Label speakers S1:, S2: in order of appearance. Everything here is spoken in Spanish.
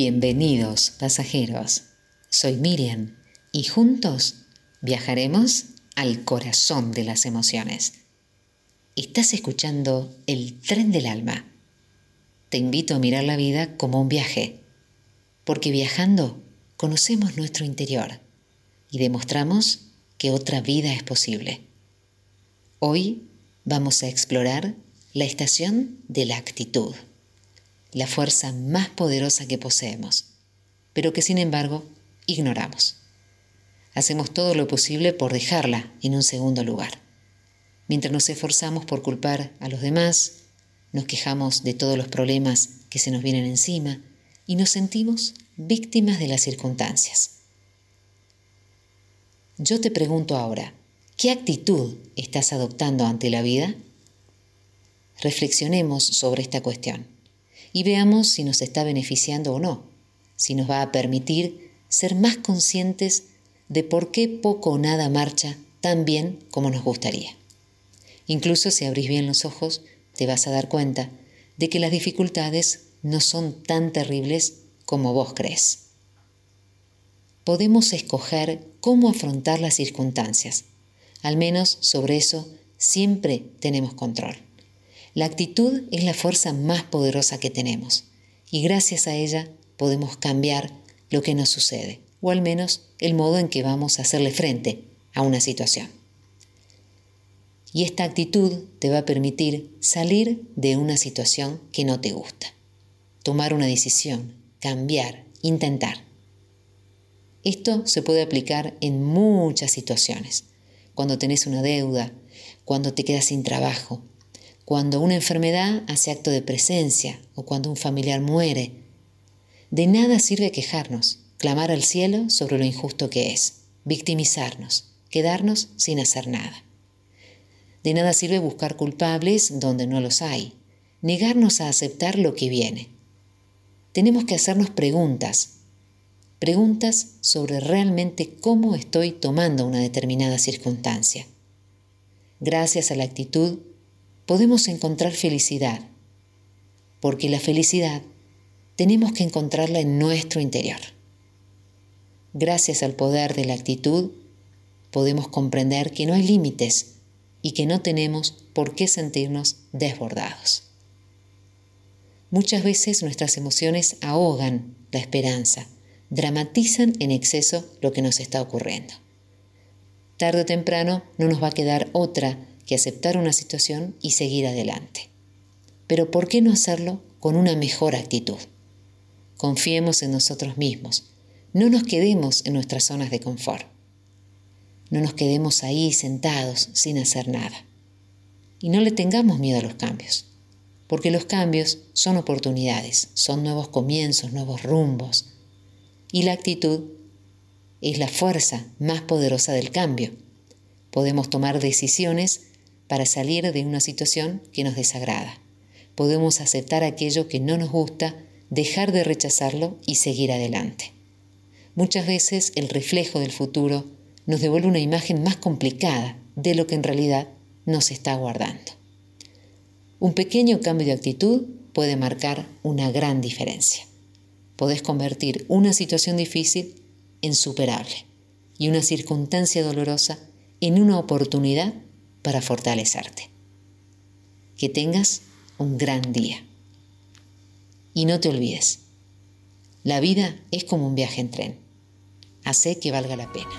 S1: Bienvenidos pasajeros, soy Miriam y juntos viajaremos al corazón de las emociones. Estás escuchando El tren del alma. Te invito a mirar la vida como un viaje, porque viajando conocemos nuestro interior y demostramos que otra vida es posible. Hoy vamos a explorar la estación de la actitud la fuerza más poderosa que poseemos, pero que sin embargo ignoramos. Hacemos todo lo posible por dejarla en un segundo lugar. Mientras nos esforzamos por culpar a los demás, nos quejamos de todos los problemas que se nos vienen encima y nos sentimos víctimas de las circunstancias. Yo te pregunto ahora, ¿qué actitud estás adoptando ante la vida? Reflexionemos sobre esta cuestión y veamos si nos está beneficiando o no, si nos va a permitir ser más conscientes de por qué poco o nada marcha tan bien como nos gustaría. Incluso si abrís bien los ojos, te vas a dar cuenta de que las dificultades no son tan terribles como vos crees. Podemos escoger cómo afrontar las circunstancias. Al menos sobre eso siempre tenemos control. La actitud es la fuerza más poderosa que tenemos y gracias a ella podemos cambiar lo que nos sucede, o al menos el modo en que vamos a hacerle frente a una situación. Y esta actitud te va a permitir salir de una situación que no te gusta, tomar una decisión, cambiar, intentar. Esto se puede aplicar en muchas situaciones. Cuando tenés una deuda, cuando te quedas sin trabajo, cuando una enfermedad hace acto de presencia o cuando un familiar muere. De nada sirve quejarnos, clamar al cielo sobre lo injusto que es, victimizarnos, quedarnos sin hacer nada. De nada sirve buscar culpables donde no los hay, negarnos a aceptar lo que viene. Tenemos que hacernos preguntas, preguntas sobre realmente cómo estoy tomando una determinada circunstancia. Gracias a la actitud podemos encontrar felicidad, porque la felicidad tenemos que encontrarla en nuestro interior. Gracias al poder de la actitud, podemos comprender que no hay límites y que no tenemos por qué sentirnos desbordados. Muchas veces nuestras emociones ahogan la esperanza, dramatizan en exceso lo que nos está ocurriendo. Tarde o temprano no nos va a quedar otra que aceptar una situación y seguir adelante. Pero ¿por qué no hacerlo con una mejor actitud? Confiemos en nosotros mismos. No nos quedemos en nuestras zonas de confort. No nos quedemos ahí sentados sin hacer nada. Y no le tengamos miedo a los cambios, porque los cambios son oportunidades, son nuevos comienzos, nuevos rumbos. Y la actitud es la fuerza más poderosa del cambio. Podemos tomar decisiones para salir de una situación que nos desagrada. Podemos aceptar aquello que no nos gusta, dejar de rechazarlo y seguir adelante. Muchas veces el reflejo del futuro nos devuelve una imagen más complicada de lo que en realidad nos está guardando. Un pequeño cambio de actitud puede marcar una gran diferencia. Podés convertir una situación difícil en superable y una circunstancia dolorosa en una oportunidad para fortalecerte. Que tengas un gran día. Y no te olvides, la vida es como un viaje en tren. Hace que valga la pena.